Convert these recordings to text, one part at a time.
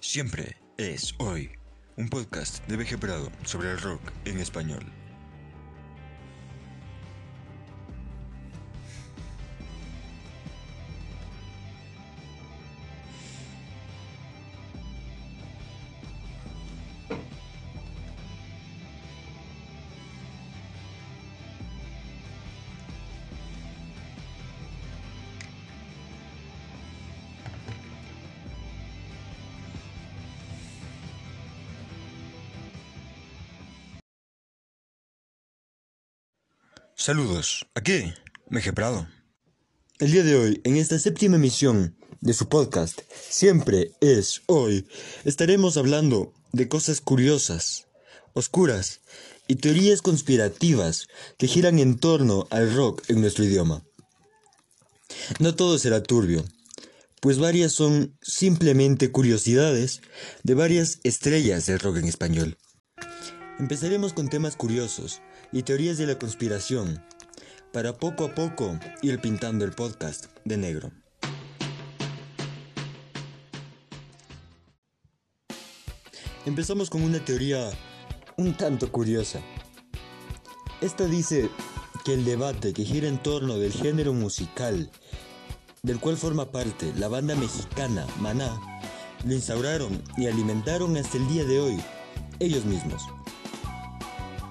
Siempre es hoy. Un podcast de BG Prado sobre el rock en español. Saludos, aquí, BG Prado. El día de hoy, en esta séptima emisión de su podcast, Siempre es hoy, estaremos hablando de cosas curiosas, oscuras y teorías conspirativas que giran en torno al rock en nuestro idioma. No todo será turbio, pues varias son simplemente curiosidades de varias estrellas del rock en español. Empezaremos con temas curiosos y teorías de la conspiración, para poco a poco ir pintando el podcast de negro. Empezamos con una teoría un tanto curiosa. Esta dice que el debate que gira en torno del género musical, del cual forma parte la banda mexicana Maná, lo instauraron y alimentaron hasta el día de hoy ellos mismos,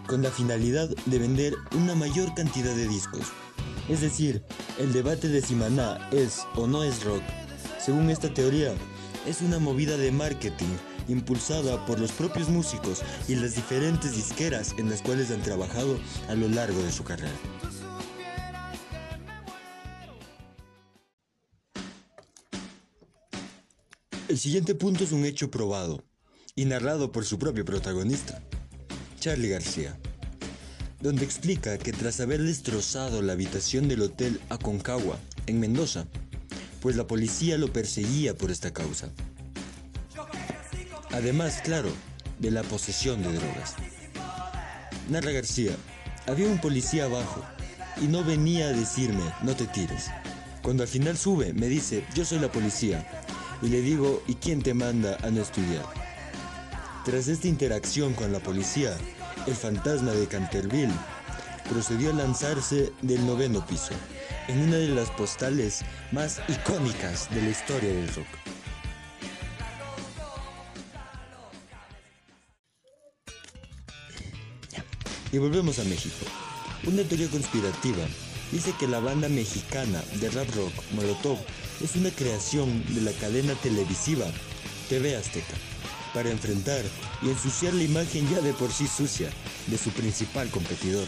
con la finalidad de vender una mayor cantidad de discos. Es decir, el debate de si Maná es o no es rock, según esta teoría, es una movida de marketing impulsada por los propios músicos y las diferentes disqueras en las cuales han trabajado a lo largo de su carrera. El siguiente punto es un hecho probado y narrado por su propio protagonista, Charlie García, donde explica que tras haber destrozado la habitación del hotel Aconcagua, en Mendoza, pues la policía lo perseguía por esta causa. Además, claro, de la posesión de drogas. Narra García, había un policía abajo y no venía a decirme, no te tires. Cuando al final sube, me dice, yo soy la policía. Y le digo, ¿y quién te manda a no estudiar? Tras esta interacción con la policía, el fantasma de Canterville procedió a lanzarse del noveno piso, en una de las postales más icónicas de la historia del rock. Y volvemos a México. Una teoría conspirativa dice que la banda mexicana de rap rock Molotov es una creación de la cadena televisiva TV Azteca para enfrentar y ensuciar la imagen ya de por sí sucia de su principal competidor,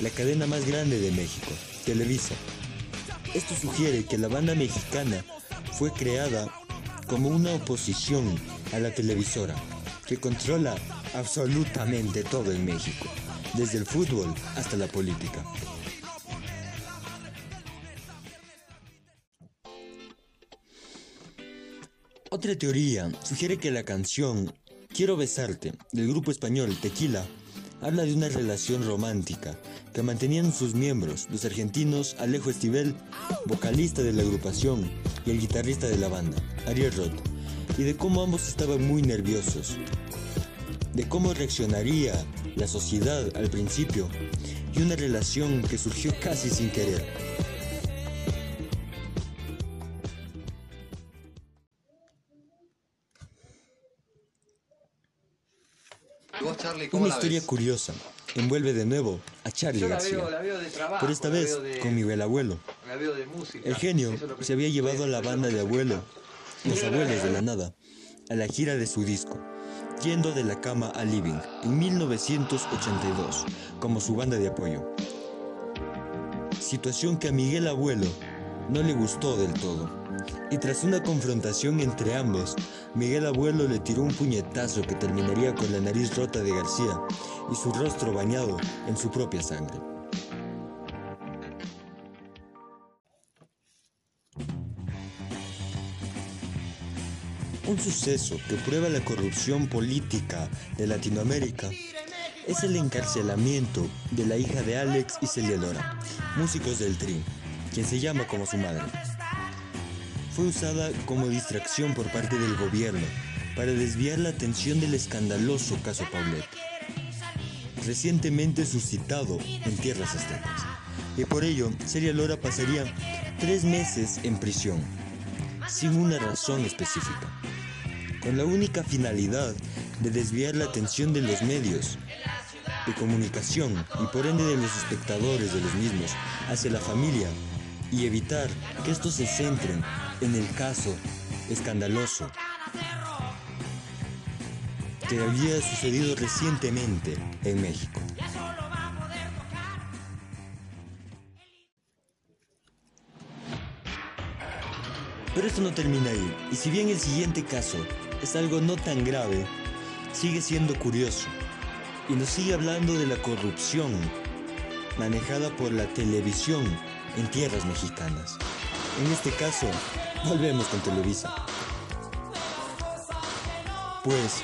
la cadena más grande de México, Televisa. Esto sugiere que la banda mexicana fue creada como una oposición a la televisora, que controla absolutamente todo en México, desde el fútbol hasta la política. Otra teoría sugiere que la canción Quiero besarte del grupo español Tequila habla de una relación romántica que mantenían sus miembros, los argentinos Alejo Estivel, vocalista de la agrupación, y el guitarrista de la banda, Ariel Roth, y de cómo ambos estaban muy nerviosos, de cómo reaccionaría la sociedad al principio, y una relación que surgió casi sin querer. Charlie, cómo Una la historia ves? curiosa envuelve de nuevo a Charlie Yo la García, veo, la veo de trabajo. pero esta la vez veo de- con Abuelo. La veo de música. El genio es se había llevado a la banda de abuelo, los abuelos de la nada, a la gira de su disco, yendo de la cama a living en 1982 como su banda de apoyo. Situación que a Miguel Abuelo no le gustó del todo. Y tras una confrontación entre ambos, Miguel Abuelo le tiró un puñetazo que terminaría con la nariz rota de García y su rostro bañado en su propia sangre. Un suceso que prueba la corrupción política de Latinoamérica es el encarcelamiento de la hija de Alex y Celia Lora, músicos del Tri, quien se llama como su madre. Fue usada como distracción por parte del gobierno para desviar la atención del escandaloso caso Paulet, recientemente suscitado en tierras aztecas. Y por ello, Celia Lora pasaría tres meses en prisión, sin una razón específica, con la única finalidad de desviar la atención de los medios de comunicación y por ende de los espectadores de los mismos hacia la familia y evitar que estos se centren en el caso escandaloso que había sucedido recientemente en México. Pero esto no termina ahí, y si bien el siguiente caso es algo no tan grave, sigue siendo curioso y nos sigue hablando de la corrupción manejada por la televisión en tierras mexicanas. En este caso, volvemos con Televisa. Pues,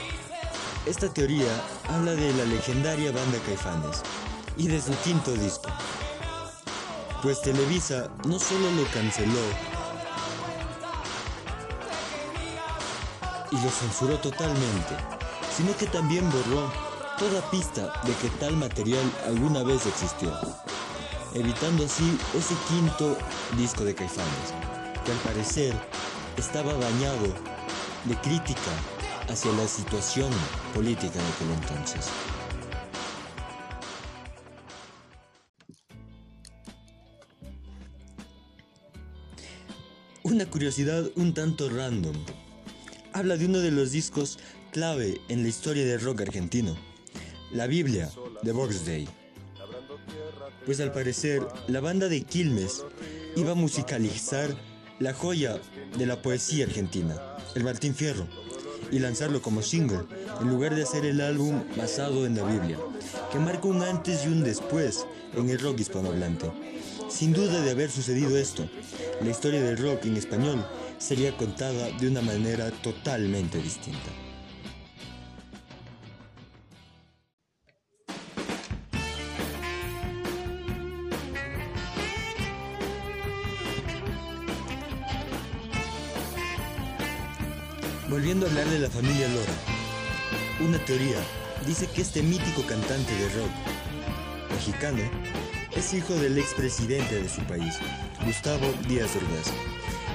esta teoría habla de la legendaria banda Caifanes y de su quinto disco. Pues Televisa no solo lo canceló y lo censuró totalmente, sino que también borró toda pista de que tal material alguna vez existió, evitando así ese quinto disco de Caifanes, que al parecer estaba bañado de crítica hacia la situación política de aquel entonces. Una curiosidad un tanto random. Habla de uno de los discos clave en la historia del rock argentino, la Biblia de Box Day. Pues al parecer, la banda de Quilmes iba a musicalizar la joya de la poesía argentina, el Martín Fierro, y lanzarlo como single, en lugar de hacer el álbum basado en la Biblia, que marca un antes y un después en el rock hispanohablante. Sin duda de haber sucedido esto, la historia del rock en español sería contada de una manera totalmente distinta. Familia Lora, una teoría dice que este mítico cantante de rock mexicano es hijo del expresidente de su país, Gustavo Díaz Ordaz.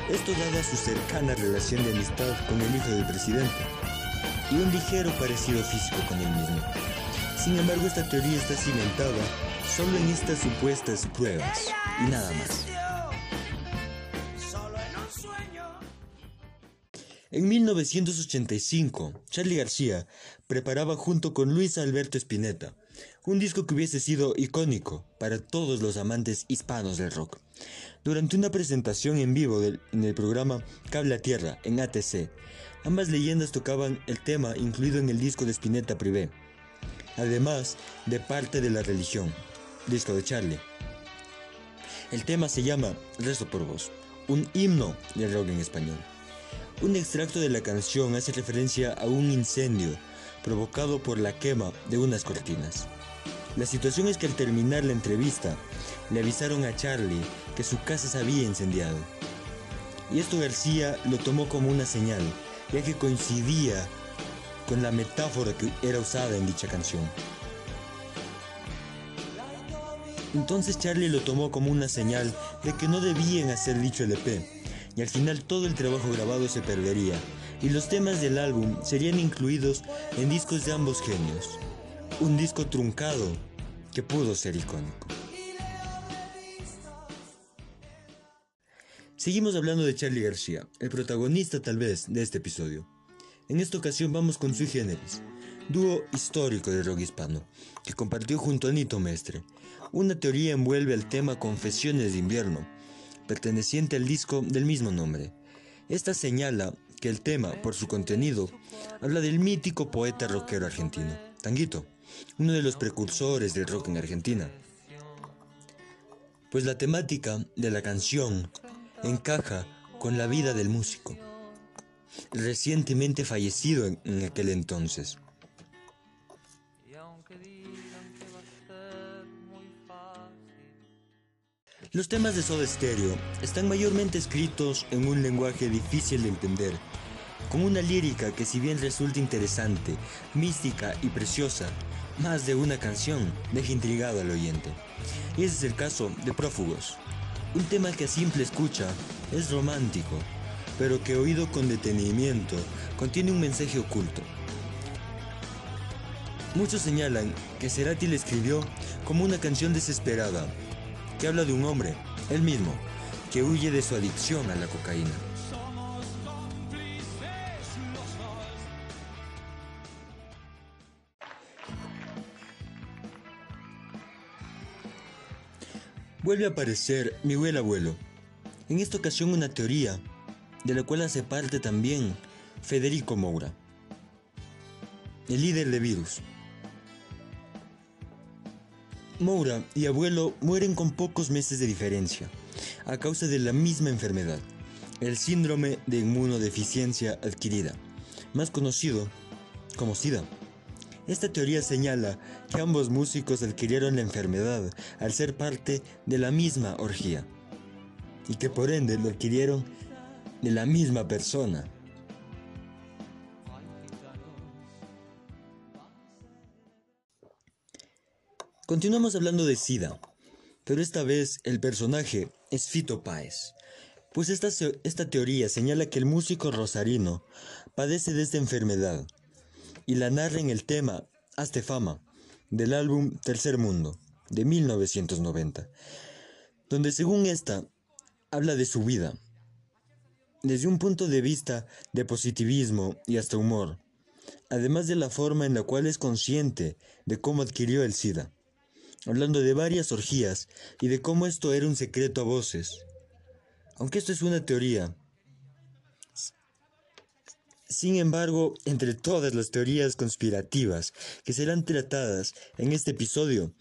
Esto dada su cercana relación de amistad con el hijo del presidente y un ligero parecido físico con él mismo. Sin embargo, esta teoría está cimentada solo en estas supuestas pruebas y nada más. En 1985, Charlie García preparaba junto con Luis Alberto Spinetta un disco que hubiese sido icónico para todos los amantes hispanos del rock. Durante una presentación en vivo en el programa Cable a Tierra en ATC, ambas leyendas tocaban el tema incluido en el disco de Spinetta Privé, además de parte de la religión, disco de Charlie. El tema se llama Rezo por vos, un himno del rock en español. Un extracto de la canción hace referencia a un incendio provocado por la quema de unas cortinas. La situación es que al terminar la entrevista, le avisaron a Charlie que su casa se había incendiado. Y esto García lo tomó como una señal, ya que coincidía con la metáfora que era usada en dicha canción. Entonces Charlie lo tomó como una señal de que no debían hacer dicho LP, y al final todo el trabajo grabado se perdería, y los temas del álbum serían incluidos en discos de ambos genios. Un disco truncado que pudo ser icónico. Seguimos hablando de Charlie García, el protagonista tal vez de este episodio. En esta ocasión vamos con Sui Generis, dúo histórico de rock hispano, que compartió junto a Nito Mestre. Una teoría envuelve al tema Confesiones de invierno, perteneciente al disco del mismo nombre. Esta señala que el tema, por su contenido, habla del mítico poeta rockero argentino, Tanguito, uno de los precursores del rock en Argentina. Pues la temática de la canción encaja con la vida del músico, recientemente fallecido en, aquel entonces. Los temas de Soda Stereo están mayormente escritos en un lenguaje difícil de entender con una lírica que si bien resulta interesante, mística y preciosa, más de una canción deja intrigado al oyente. Y ese es el caso de Prófugos, un tema que a simple escucha es romántico, pero que oído con detenimiento contiene un mensaje oculto. Muchos señalan que Cerati le escribió como una canción desesperada, que habla de un hombre, él mismo, que huye de su adicción a la cocaína. Vuelve a aparecer Miguel Abuelo. En esta ocasión una teoría, de la cual hace parte también Federico Moura, el líder de Virus. Moura y Abuelo mueren con pocos meses de diferencia, a causa de la misma enfermedad, el síndrome de inmunodeficiencia adquirida, más conocido como SIDA. Esta teoría señala que ambos músicos adquirieron la enfermedad al ser parte de la misma orgía y que por ende lo adquirieron de la misma persona. Continuamos hablando de SIDA, pero esta vez el personaje es Fito Páez, pues esta, esta teoría señala que el músico rosarino padece de esta enfermedad y la narra en el tema Hazte fama del álbum Tercer Mundo de 1990, donde según esta habla de su vida, desde un punto de vista de positivismo y hasta humor, además de la forma en la cual es consciente de cómo adquirió el SIDA, hablando de varias orgías y de cómo esto era un secreto a voces. Aunque esto es una teoría, sin embargo, entre todas las teorías conspirativas que serán tratadas en este episodio,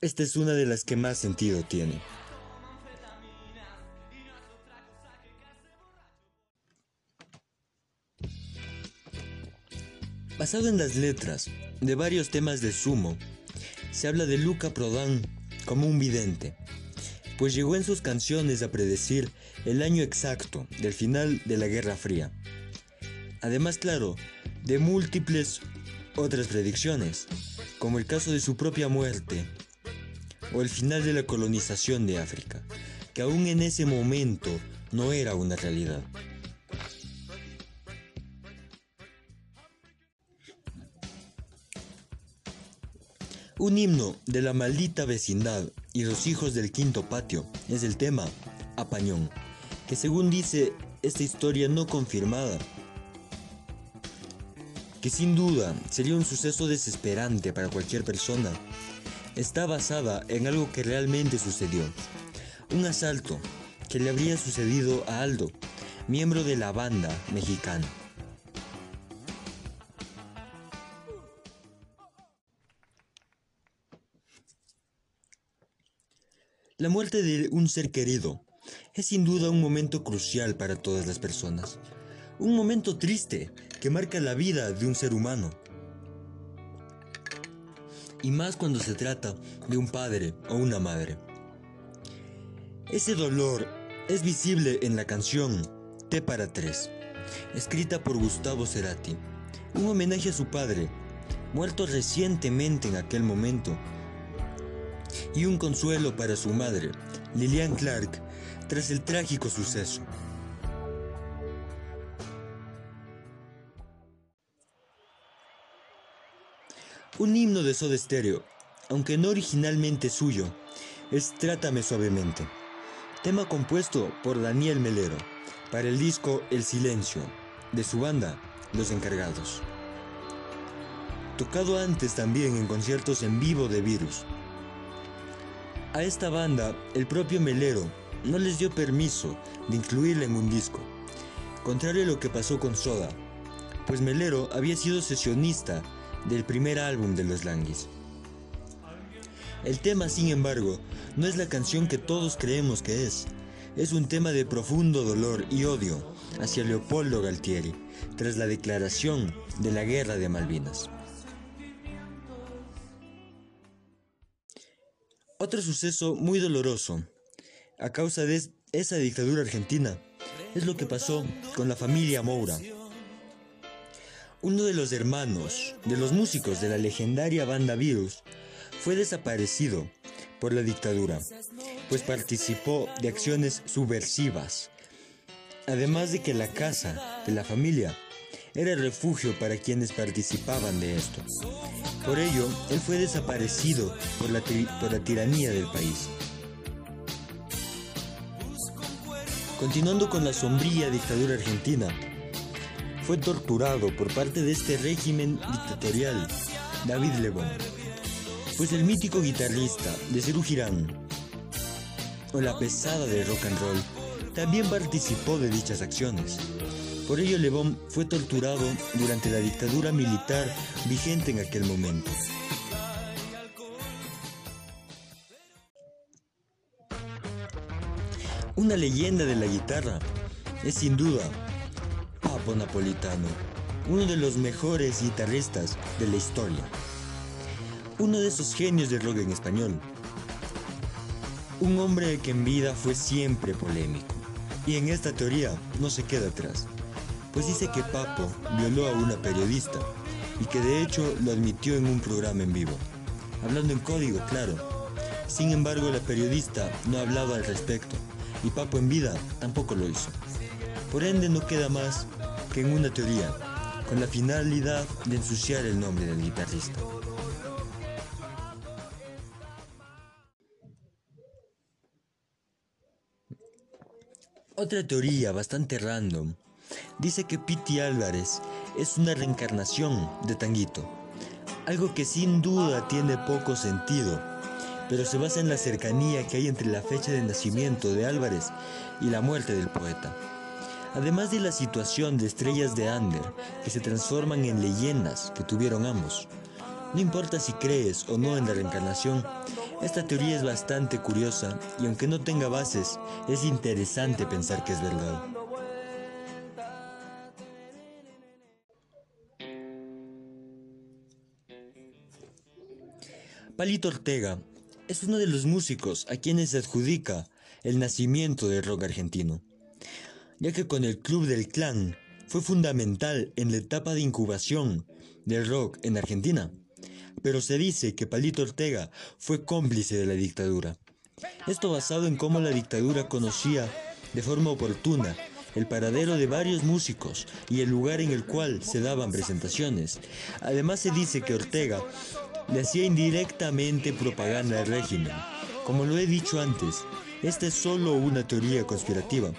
esta es una de las que más sentido tiene. Basado en las letras de varios temas de Sumo, se habla de Luca Prodan como un vidente, pues llegó en sus canciones a predecir el año exacto del final de la Guerra Fría. Además, claro, de múltiples otras predicciones, como el caso de su propia muerte o el final de la colonización de África, que aún en ese momento no era una realidad. Un himno de la maldita vecindad y los hijos del quinto patio es el tema Apañón, que según dice esta historia no confirmada, que sin duda sería un suceso desesperante para cualquier persona, está basada en algo que realmente sucedió. Un asalto que le habría sucedido a Aldo, miembro de la banda mexicana. La muerte de un ser querido es sin duda un momento crucial para todas las personas. Un momento triste que marca la vida de un ser humano. Y más cuando se trata de un padre o una madre. Ese dolor es visible en la canción T para tres, escrita por Gustavo Cerati, un homenaje a su padre, muerto recientemente en aquel momento, y un consuelo para su madre, Lilian Clark, tras el trágico suceso. Un himno de Soda Stereo, aunque no originalmente suyo, es Trátame Suavemente, tema compuesto por Daniel Melero para el disco El Silencio, de su banda Los Encargados. Tocado antes también en conciertos en vivo de Virus. A esta banda, el propio Melero no les dio permiso de incluirla en un disco, contrario a lo que pasó con Soda, pues Melero había sido sesionista del primer álbum de los Languis. El tema, sin embargo, no es la canción que todos creemos que es. Es un tema de profundo dolor y odio hacia Leopoldo Galtieri tras la declaración de la Guerra de Malvinas. Otro suceso muy doloroso a causa de esa dictadura argentina es lo que pasó con la familia Moura, Uno de los hermanos de los músicos de la legendaria banda Virus fue desaparecido por la dictadura, pues participó de acciones subversivas. Además de que la casa de la familia era refugio para quienes participaban de esto. Por ello, él fue desaparecido por la, por la tiranía del país. Continuando con la sombría dictadura argentina, fue torturado por parte de este régimen dictatorial David Lebón, pues el mítico guitarrista de Cerú Girán o la pesada de rock and roll también participó de dichas acciones. Por ello Lebón fue torturado durante la dictadura militar vigente en aquel momento. Una leyenda de la guitarra es sin duda Papo Napolitano, uno de los mejores guitarristas de la historia. Uno de esos genios del rock en español. Un hombre que en vida fue siempre polémico. Y en esta teoría no se queda atrás, pues dice que Papo violó a una periodista y que de hecho lo admitió en un programa en vivo, hablando en código, claro. Sin embargo, la periodista no hablaba al respecto y Papo en vida tampoco lo hizo. Por ende no queda más que en una teoría, con la finalidad de ensuciar el nombre del guitarrista. Otra teoría bastante random dice que Piti Álvarez es una reencarnación de Tanguito, algo que sin duda tiene poco sentido, pero se basa en la cercanía que hay entre la fecha de nacimiento de Álvarez y la muerte del poeta. Además de la situación de estrellas de Ander que se transforman en leyendas que tuvieron ambos. No importa si crees o no en la reencarnación, esta teoría es bastante curiosa y aunque no tenga bases, es interesante pensar que es verdad. Palito Ortega es uno de los músicos a quienes se adjudica el nacimiento del rock argentino, ya que con el Club del Clan fue fundamental en la etapa de incubación del rock en Argentina pero se dice que Palito Ortega fue cómplice de la dictadura. Esto basado en cómo la dictadura conocía de forma oportuna el paradero de varios músicos y el lugar en el cual se daban presentaciones. Además se dice que Ortega le hacía indirectamente propaganda al régimen. Como lo he dicho antes, esta es solo una teoría conspirativa,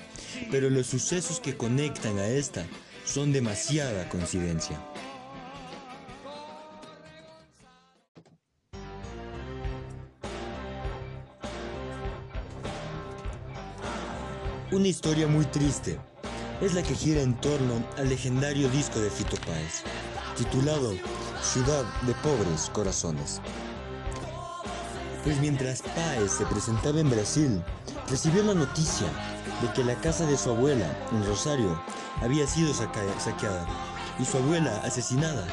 pero los sucesos que conectan a esta son demasiada coincidencia. Una historia muy triste es la que gira en torno al legendario disco de Fito Páez, titulado Ciudad de Pobres Corazones. Pues mientras Páez se presentaba en Brasil, recibió la noticia de que la casa de su abuela, en Rosario, había sido saqueada y su abuela asesinada,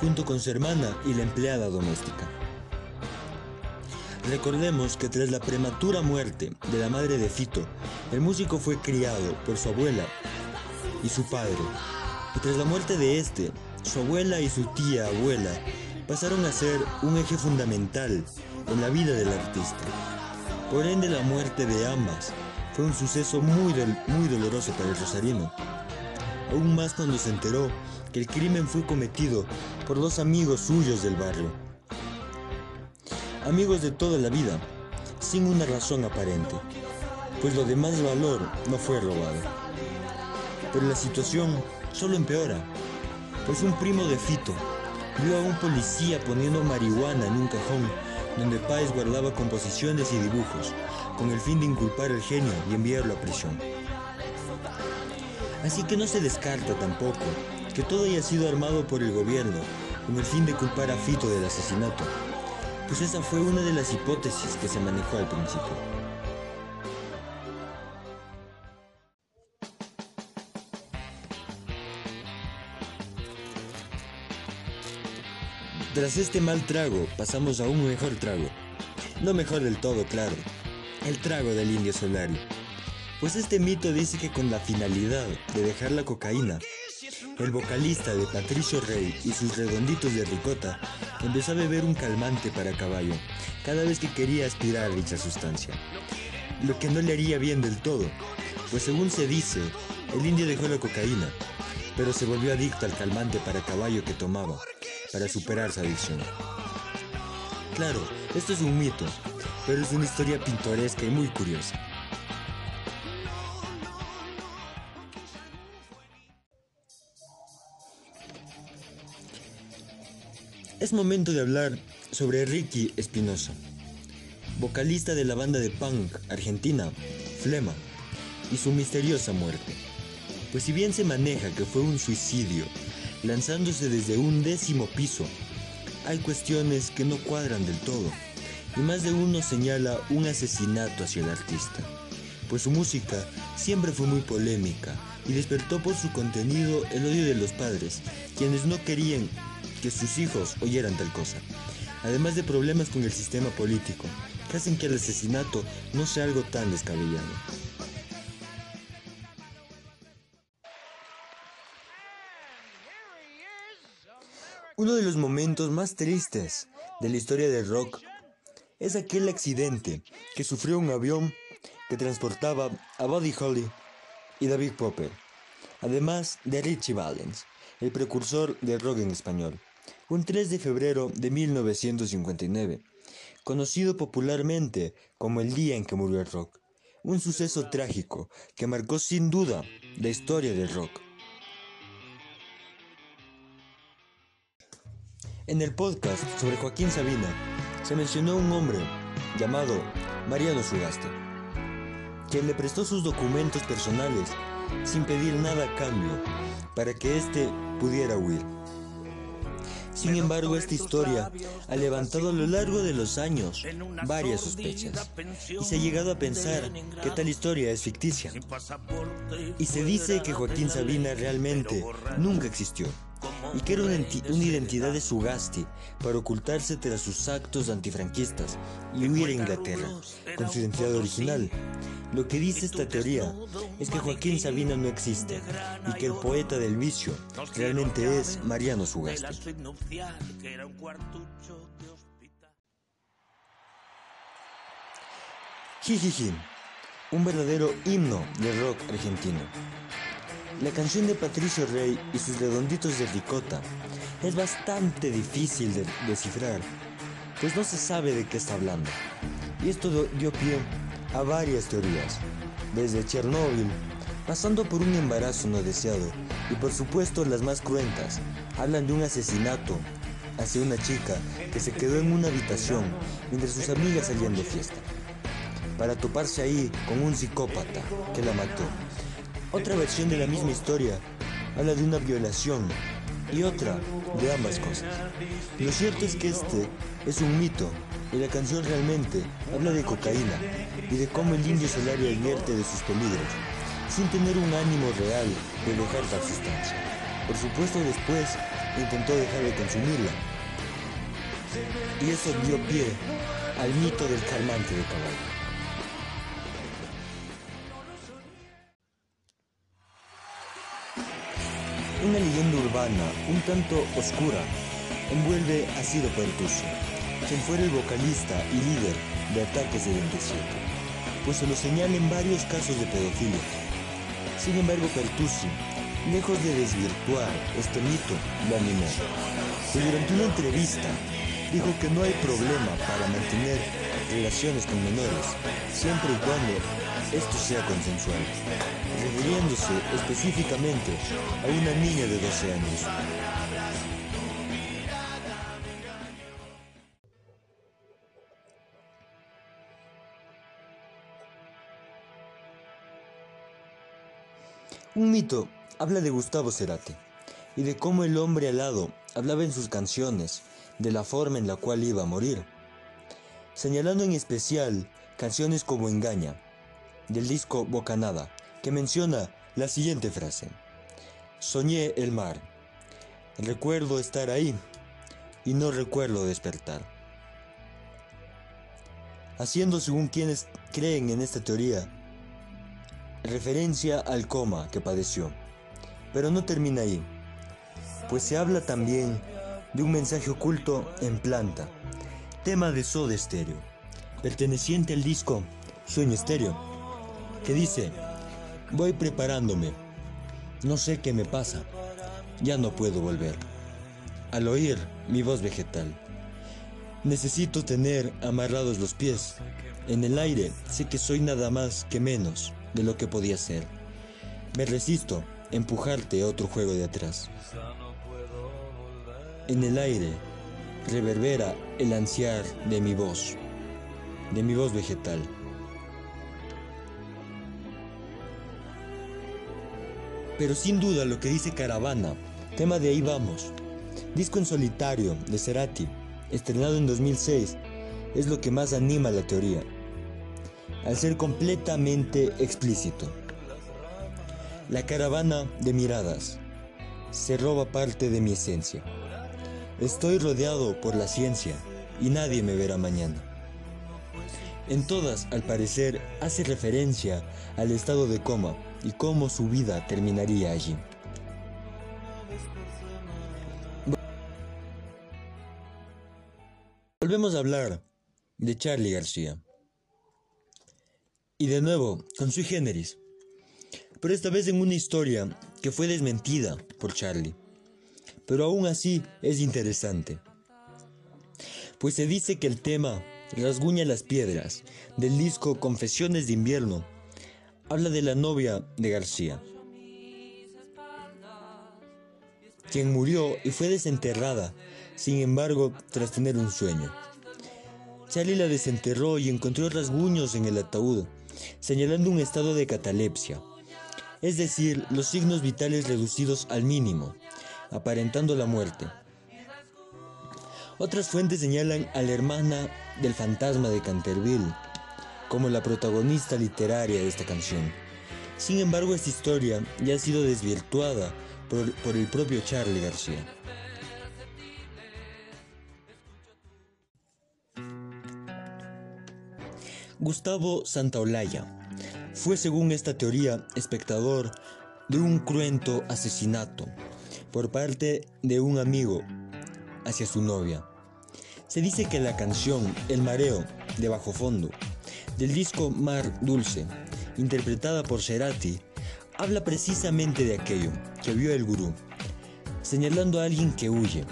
junto con su hermana y la empleada doméstica. Recordemos que tras la prematura muerte de la madre de Fito, el músico fue criado por su abuela y su padre. Y tras la muerte de este, su abuela y su tía abuela pasaron a ser un eje fundamental en la vida del artista. Por ende, la muerte de ambas fue un suceso muy, muy doloroso para el rosarino. Aún más cuando se enteró que el crimen fue cometido por dos amigos suyos del barrio amigos de toda la vida, sin una razón aparente, pues lo de más valor no fue robado. Pero la situación solo empeora, pues un primo de Fito vio a un policía poniendo marihuana en un cajón donde Páez guardaba composiciones y dibujos, con el fin de inculpar al genio y enviarlo a prisión. Así que no se descarta tampoco que todo haya sido armado por el gobierno con el fin de culpar a Fito del asesinato pues esa fue una de las hipótesis que se manejó al principio. Tras este mal trago, pasamos a un mejor trago. No mejor del todo, claro. El trago del indio Solari. Pues este mito dice que con la finalidad de dejar la cocaína, el vocalista de Patricio Rey y sus redonditos de ricota empezó a beber un calmante para caballo cada vez que quería aspirar a dicha sustancia, lo que no le haría bien del todo, pues según se dice, el indio dejó la cocaína, pero se volvió adicto al calmante para caballo que tomaba para superar su adicción. Claro, esto es un mito, pero es una historia pintoresca y muy curiosa. Es momento de hablar sobre Ricky Espinosa, vocalista de la banda de punk argentina Flema, y su misteriosa muerte. Pues si bien se maneja que fue un suicidio, lanzándose desde un décimo piso, hay cuestiones que no cuadran del todo, y más de uno señala un asesinato hacia el artista, pues su música siempre fue muy polémica y despertó por su contenido el odio de los padres, quienes no querían que sus hijos oyeran tal cosa, además de problemas con el sistema político, que hacen que el asesinato no sea algo tan descabellado. Uno de los momentos más tristes de la historia del rock es aquel accidente que sufrió un avión que transportaba a Buddy Holly y David Popper, además de Richie Valens, el precursor del rock en español un 3 de febrero de 1959, conocido popularmente como el día en que murió el rock, un suceso trágico que marcó sin duda la historia del rock. En el podcast sobre Joaquín Sabina se mencionó un hombre llamado Mariano Sugaste, quien le prestó sus documentos personales sin pedir nada a cambio para que éste pudiera huir. Sin embargo, esta historia ha levantado a lo largo de los años varias sospechas y se ha llegado a pensar que tal historia es ficticia. Y se dice que Joaquín Sabina realmente nunca existió y que era una, identidad de Sugasti para ocultarse tras sus actos antifranquistas y huir a Inglaterra con su identidad original. Lo que dice esta teoría es que Joaquín Sabina no existe y que el poeta del vicio realmente es Mariano Sugasti. Jijiji, un verdadero himno del rock argentino. La canción de Patricio Rey y sus redonditos de ricota es bastante difícil de descifrar, pues no se sabe de qué está hablando. Y esto dio pie a varias teorías, desde Chernóbil, pasando por un embarazo no deseado, y por supuesto las más cruentas, hablan de un asesinato hacia una chica que se quedó en una habitación mientras sus amigas salían de fiesta, para toparse ahí con un psicópata que la mató otra versión de la misma historia habla de una violación y otra de ambas cosas. Lo cierto es que este es un mito y la canción realmente habla de cocaína y de cómo el indio solario advierte de sus peligros, sin tener un ánimo real de dejar tal sustancia. Por supuesto después intentó dejar de consumirla. Y eso dio pie al mito del calmante de caballo. Una leyenda urbana, un tanto oscura, envuelve a Ciro Pertusi, quien fuera el vocalista y líder de Ataque 77, pues se lo señala en varios casos de pedofilia. Sin embargo, Pertusi, lejos de desvirtuar este mito, lo animó. Y durante una entrevista dijo que no hay problema para mantener relaciones con menores, siempre y cuando esto sea consensual refiriéndose específicamente a una niña de 12 años. Un mito habla de Gustavo Cerati y de cómo el hombre alado hablaba en sus canciones de la forma en la cual iba a morir, señalando en especial canciones como Engaña, del disco Bocanada, que menciona la siguiente frase. Soñé el mar. Recuerdo estar ahí y no recuerdo despertar. Haciendo según quienes creen en esta teoría referencia al coma que padeció. Pero no termina ahí, pues se habla también de un mensaje oculto en planta, tema de Soda Stereo, perteneciente al disco Sueño Estéreo, que dice, voy preparándome, no sé qué me pasa, ya no puedo volver. Al oír mi voz vegetal, necesito tener amarrados los pies. En el aire sé que soy nada más que menos de lo que podía ser. Me resisto a empujarte a otro juego de atrás. En el aire reverbera el ansiar de mi voz, de mi voz vegetal. Pero sin duda lo que dice Caravana, tema de Ahí Vamos, disco en solitario de Cerati, estrenado en 2006, es lo que más anima la teoría, al ser completamente explícito. La caravana de miradas se roba parte de mi esencia. Estoy rodeado por la ciencia y nadie me verá mañana. En todas, al parecer, hace referencia al estado de coma y cómo su vida terminaría allí. Volvemos a hablar de Charlie García. Y de nuevo, con sui generis. Pero esta vez en una historia que fue desmentida por Charlie. Pero aún así es interesante. Pues se dice que el tema Rasguña las piedras del disco Confesiones de invierno habla de la novia de García, quien murió y fue desenterrada, sin embargo, tras tener un sueño. Charlie la desenterró y encontró rasguños en el ataúd, señalando un estado de catalepsia, es decir, los signos vitales reducidos al mínimo, aparentando la muerte. Otras fuentes señalan a la hermana del fantasma de Canterville, como la protagonista literaria de esta canción. Sin embargo, esta historia ya ha sido desvirtuada por, el propio Charlie García. Gustavo Santaolalla fue, según esta teoría, espectador de un cruento asesinato por parte de un amigo hacia su novia. Se dice que la canción El mareo de bajo fondo del disco Mar Dulce, interpretada por Cerati, habla precisamente de aquello que vio el gurú, señalando a alguien que huye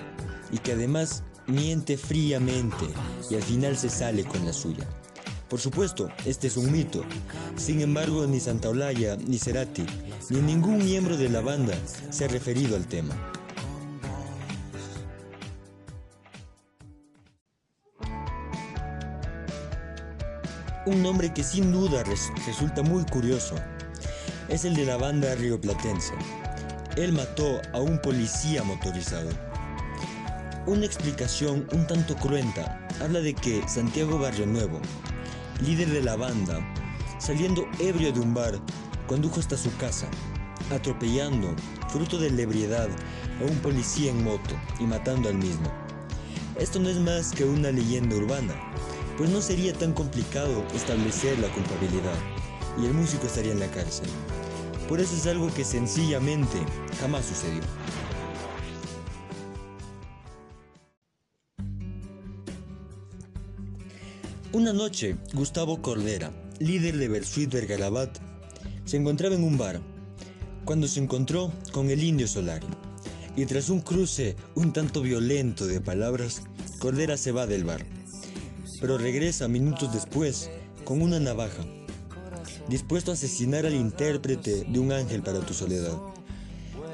y que además miente fríamente y al final se sale con la suya. Por supuesto, este es un mito. Sin embargo, ni Santaolalla, ni Cerati, ni ningún miembro de la banda se ha referido al tema. Un nombre que sin duda res- resulta muy curioso es el de la banda rioplatense. Él mató a un policía motorizado. Una explicación un tanto cruenta habla de que Santiago Barrio Nuevo, líder de la banda, saliendo ebrio de un bar, condujo hasta su casa, atropellando, fruto de la ebriedad, a un policía en moto y matando al mismo. Esto no es más que una leyenda urbana, pues no sería tan complicado establecer la culpabilidad y el músico estaría en la cárcel. Por eso es algo que sencillamente jamás sucedió. Una noche, Gustavo Cordera, líder de Bersuit Vergarabat, se encontraba en un bar cuando se encontró con el indio Solari. Y tras un cruce un tanto violento de palabras, Cordera se va del bar, pero regresa minutos después con una navaja, dispuesto a asesinar al intérprete de Un ángel para tu soledad.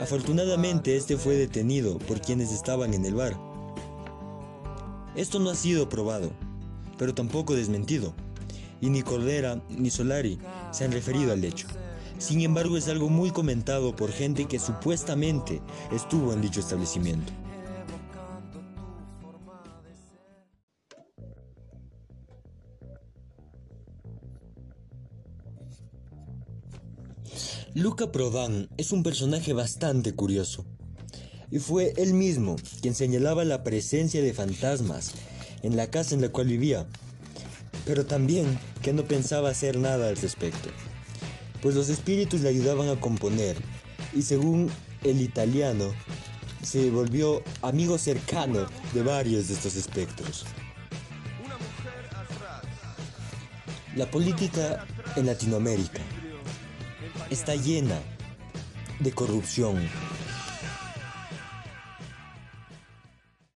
Afortunadamente este fue detenido por quienes estaban en el bar. Esto no ha sido probado, pero tampoco desmentido, y ni Cordera ni Solari se han referido al hecho. Sin embargo, es algo muy comentado por gente que supuestamente estuvo en dicho establecimiento. Luca Prodan es un personaje bastante curioso, y fue él mismo quien señalaba la presencia de fantasmas en la casa en la cual vivía, pero también que no pensaba hacer nada al respecto, pues los espíritus le ayudaban a componer, y según el italiano, se volvió amigo cercano de varios de estos espectros. La política en Latinoamérica está llena de corrupción.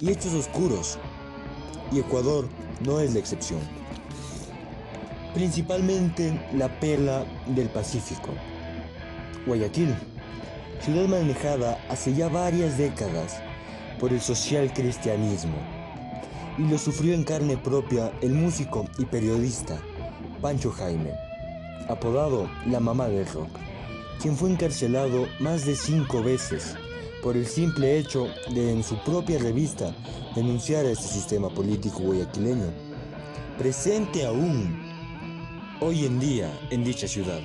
Y hechos oscuros, y Ecuador no es la excepción. Principalmente la perla del Pacífico, Guayaquil, ciudad manejada hace ya varias décadas por el social cristianismo, y lo sufrió en carne propia el músico y periodista Pancho Jaime, apodado la mamá del rock, quien fue encarcelado más de cinco veces por el simple hecho de en su propia revista denunciar a este sistema político guayaquileño, presente aún hoy en día en dicha ciudad.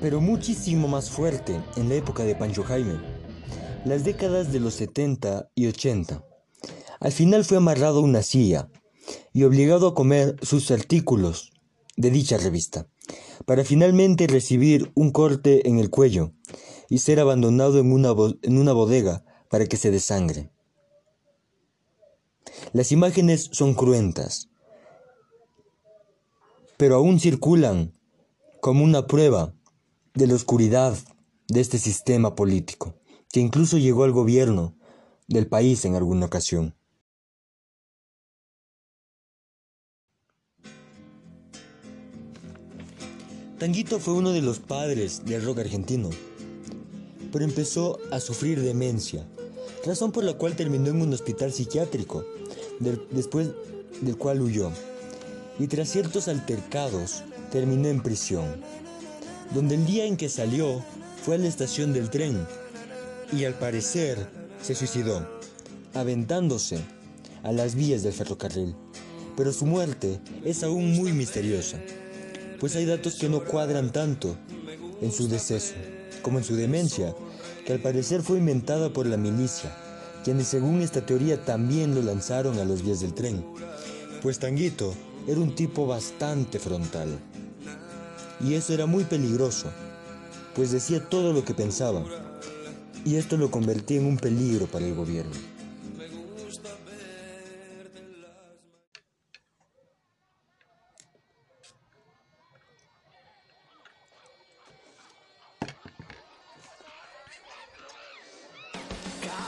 Pero muchísimo más fuerte en la época de Pancho Jaime, las décadas de los 70 y 80. Al final fue amarrado a una silla y obligado a comer sus artículos de dicha revista, para finalmente recibir un corte en el cuello y ser abandonado en una, en una bodega para que se desangre. Las imágenes son cruentas, pero aún circulan como una prueba de la oscuridad de este sistema político, que incluso llegó al gobierno del país en alguna ocasión. Tanguito fue uno de los padres del rock argentino, pero empezó a sufrir demencia, razón por la cual terminó en un hospital psiquiátrico, después del cual huyó, y tras ciertos altercados terminó en prisión, donde el día en que salió fue a la estación del tren y al parecer se suicidó, aventándose a las vías del ferrocarril, pero su muerte es aún muy misteriosa pues hay datos que no cuadran tanto en su deceso como en su demencia, que al parecer fue inventada por la milicia, quienes según esta teoría también lo lanzaron a los vías del tren, pues Tanguito era un tipo bastante frontal. Y eso era muy peligroso, pues decía todo lo que pensaba, y esto lo convertía en un peligro para el gobierno.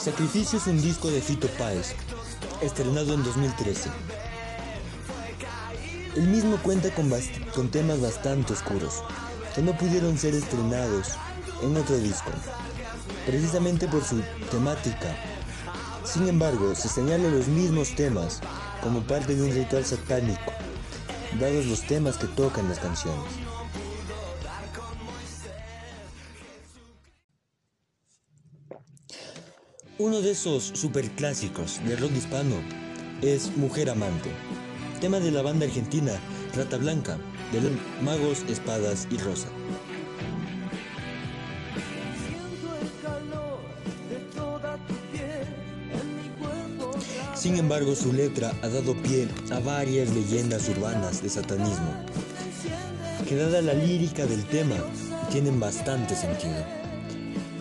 Sacrificio es un disco de Fito Páez, estrenado en 2013. El mismo cuenta con, con temas bastante oscuros, que no pudieron ser estrenados en otro disco, precisamente por su temática. Sin embargo, se señalan los mismos temas como parte de un ritual satánico, dados los temas que tocan las canciones. Uno de esos superclásicos del rock hispano es Mujer Amante, tema de la banda argentina Rata Blanca, de los Magos, Espadas y Rosa. Sin embargo, su letra ha dado pie a varias leyendas urbanas de satanismo, que dada la lírica del tema, tienen bastante sentido.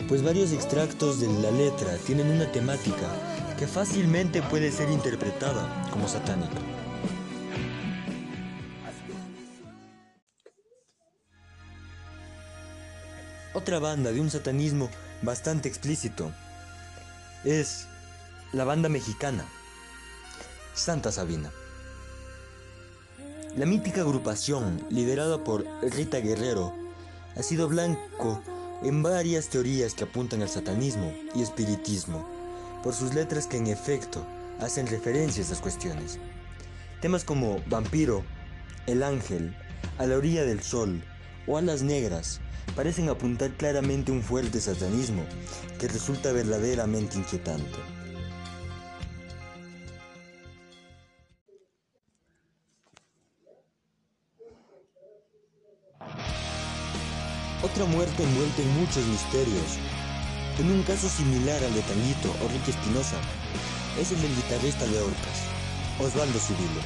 Pues varios extractos de la letra tienen una temática que fácilmente puede ser interpretada como satánica. Otra banda de un satanismo bastante explícito es la banda mexicana Santa Sabina. La mítica agrupación liderada por Rita Guerrero ha sido blanco en varias teorías que apuntan al satanismo y espiritismo, por sus letras que en efecto hacen referencia a estas cuestiones. Temas como Vampiro, El Ángel, A la orilla del sol o Alas Negras parecen apuntar claramente un fuerte satanismo que resulta verdaderamente inquietante. Otra muerte envuelta en muchos misterios. En un caso similar al de Tanguito o Ricky Espinosa, es el del guitarrista de Orcas, Osvaldo Cirilo.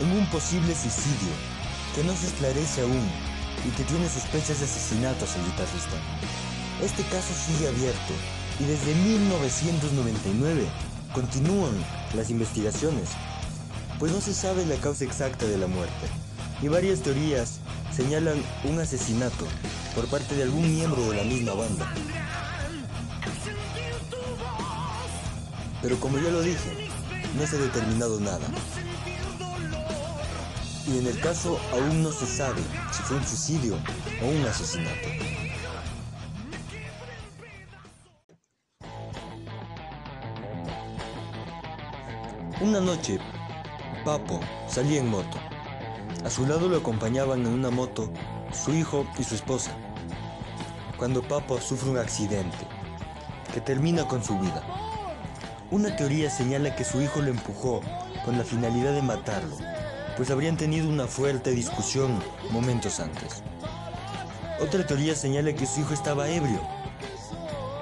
En un posible suicidio, que no se esclarece aún y que tiene sospechas de asesinatos al guitarrista. Este caso sigue abierto y desde 1999 continúan las investigaciones, pues no se sabe la causa exacta de la muerte y varias teorías señalan un asesinato por parte de algún miembro de la misma banda. Pero como ya lo dije, no se ha determinado nada. Y en el caso aún no se sabe si fue un suicidio o un asesinato. Una noche, Papo salía en moto. A su lado lo acompañaban en una moto su hijo y su esposa. Cuando Papo sufre un accidente que termina con su vida. Una teoría señala que su hijo lo empujó con la finalidad de matarlo, pues habrían tenido una fuerte discusión momentos antes. Otra teoría señala que su hijo estaba ebrio,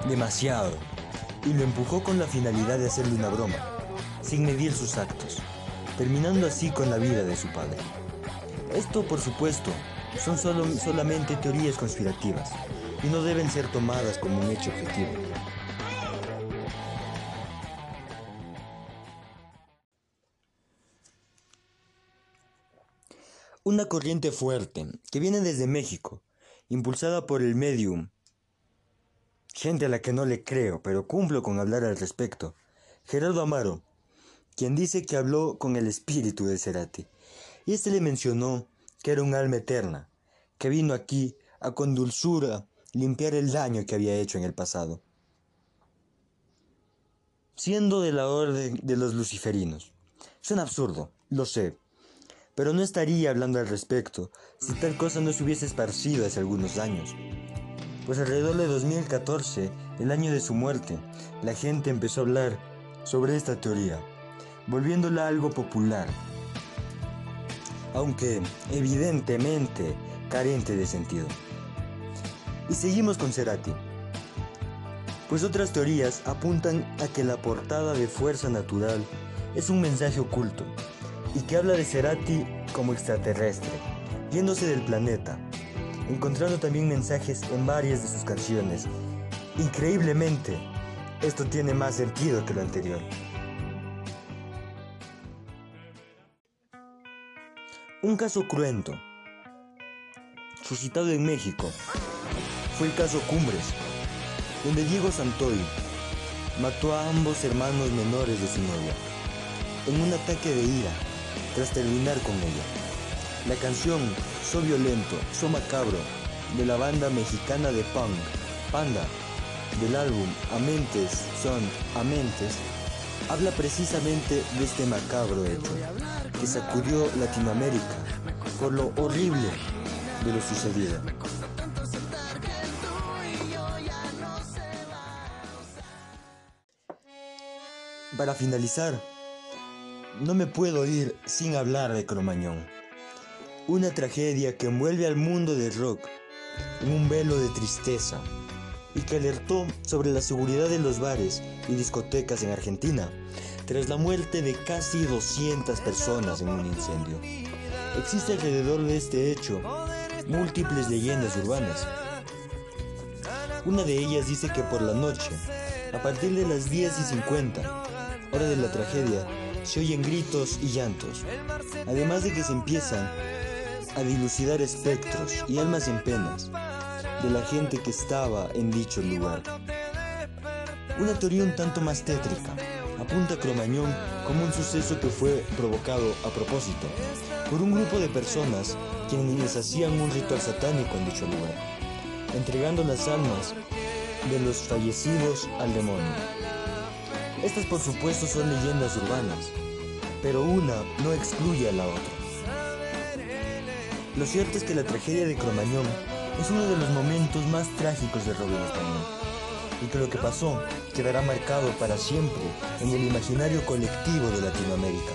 demasiado, y lo empujó con la finalidad de hacerle una broma, sin medir sus actos, terminando así con la vida de su padre. Esto, por supuesto, son solo, solamente teorías conspirativas y no deben ser tomadas como un hecho objetivo. Una corriente fuerte que viene desde México, impulsada por el medium, gente a la que no le creo, pero cumplo con hablar al respecto, Gerardo Amaro, quien dice que habló con el espíritu de Cerati, y este le mencionó que era un alma eterna, que vino aquí a con dulzura limpiar el daño que había hecho en el pasado, siendo de la orden de los luciferinos. Suena absurdo, lo sé, pero no estaría hablando al respecto si tal cosa no se hubiese esparcido hace algunos años. Pues alrededor de 2014, el año de su muerte, la gente empezó a hablar sobre esta teoría, volviéndola algo popular, aunque evidentemente carente de sentido. Y seguimos con Cerati, pues otras teorías apuntan a que la portada de Fuerza Natural es un mensaje oculto y que habla de Cerati como extraterrestre, yéndose del planeta, encontrando también mensajes en varias de sus canciones. Increíblemente, esto tiene más sentido que lo anterior. Un caso cruento, suscitado en México, fue el caso Cumbres, donde Diego Santoy mató a ambos hermanos menores de su novia, en un ataque de ira, tras terminar con ella. La canción So Violento, So Macabro, de la banda mexicana de punk, Panda, del álbum Amentes son Amentes, habla precisamente de este macabro hecho, que sacudió Latinoamérica por lo horrible de lo sucedido. Para finalizar, no me puedo ir sin hablar de Cromañón, una tragedia que envuelve al mundo del rock en un velo de tristeza y que alertó sobre la seguridad de los bares y discotecas en Argentina tras la muerte de casi 200 personas en un incendio. Existe alrededor de este hecho múltiples leyendas urbanas. Una de ellas dice que por la noche, a partir de las 10 y 50, hora de la tragedia, se oyen gritos y llantos, además de que se empiezan a dilucidar espectros y almas en penas de la gente que estaba en dicho lugar. Una teoría un tanto más tétrica apunta a Cromañón como un suceso que fue provocado a propósito por un grupo de personas quienes hacían un ritual satánico en dicho lugar, entregando las almas de los fallecidos al demonio. Estas por supuesto son leyendas urbanas, pero una no excluye a la otra. Lo cierto es que la tragedia de Cromañón es uno de los momentos más trágicos del rock en español, y que lo que pasó quedará marcado para siempre en el imaginario colectivo de Latinoamérica.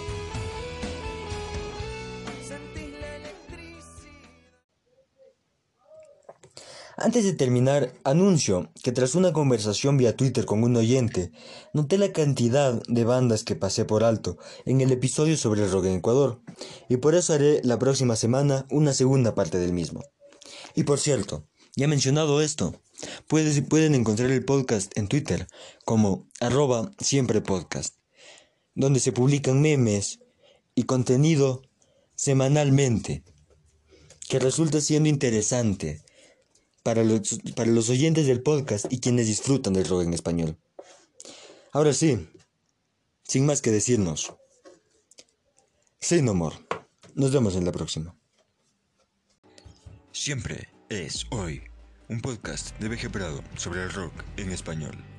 Antes de terminar, anuncio que tras una conversación vía Twitter con un oyente, noté la cantidad de bandas que pasé por alto en el episodio sobre el rock en Ecuador, y por eso haré la próxima semana una segunda parte del mismo. Y por cierto, ya mencionado esto, pueden encontrar el podcast en Twitter como arroba siempre podcast, donde se publican memes y contenido semanalmente, que resulta siendo interesante para los, para los oyentes del podcast y quienes disfrutan del rock en español. Ahora sí, sin más que decirnos, say no. Nos vemos en la próxima. Siempre es hoy, un podcast de Veje Prado sobre el rock en español.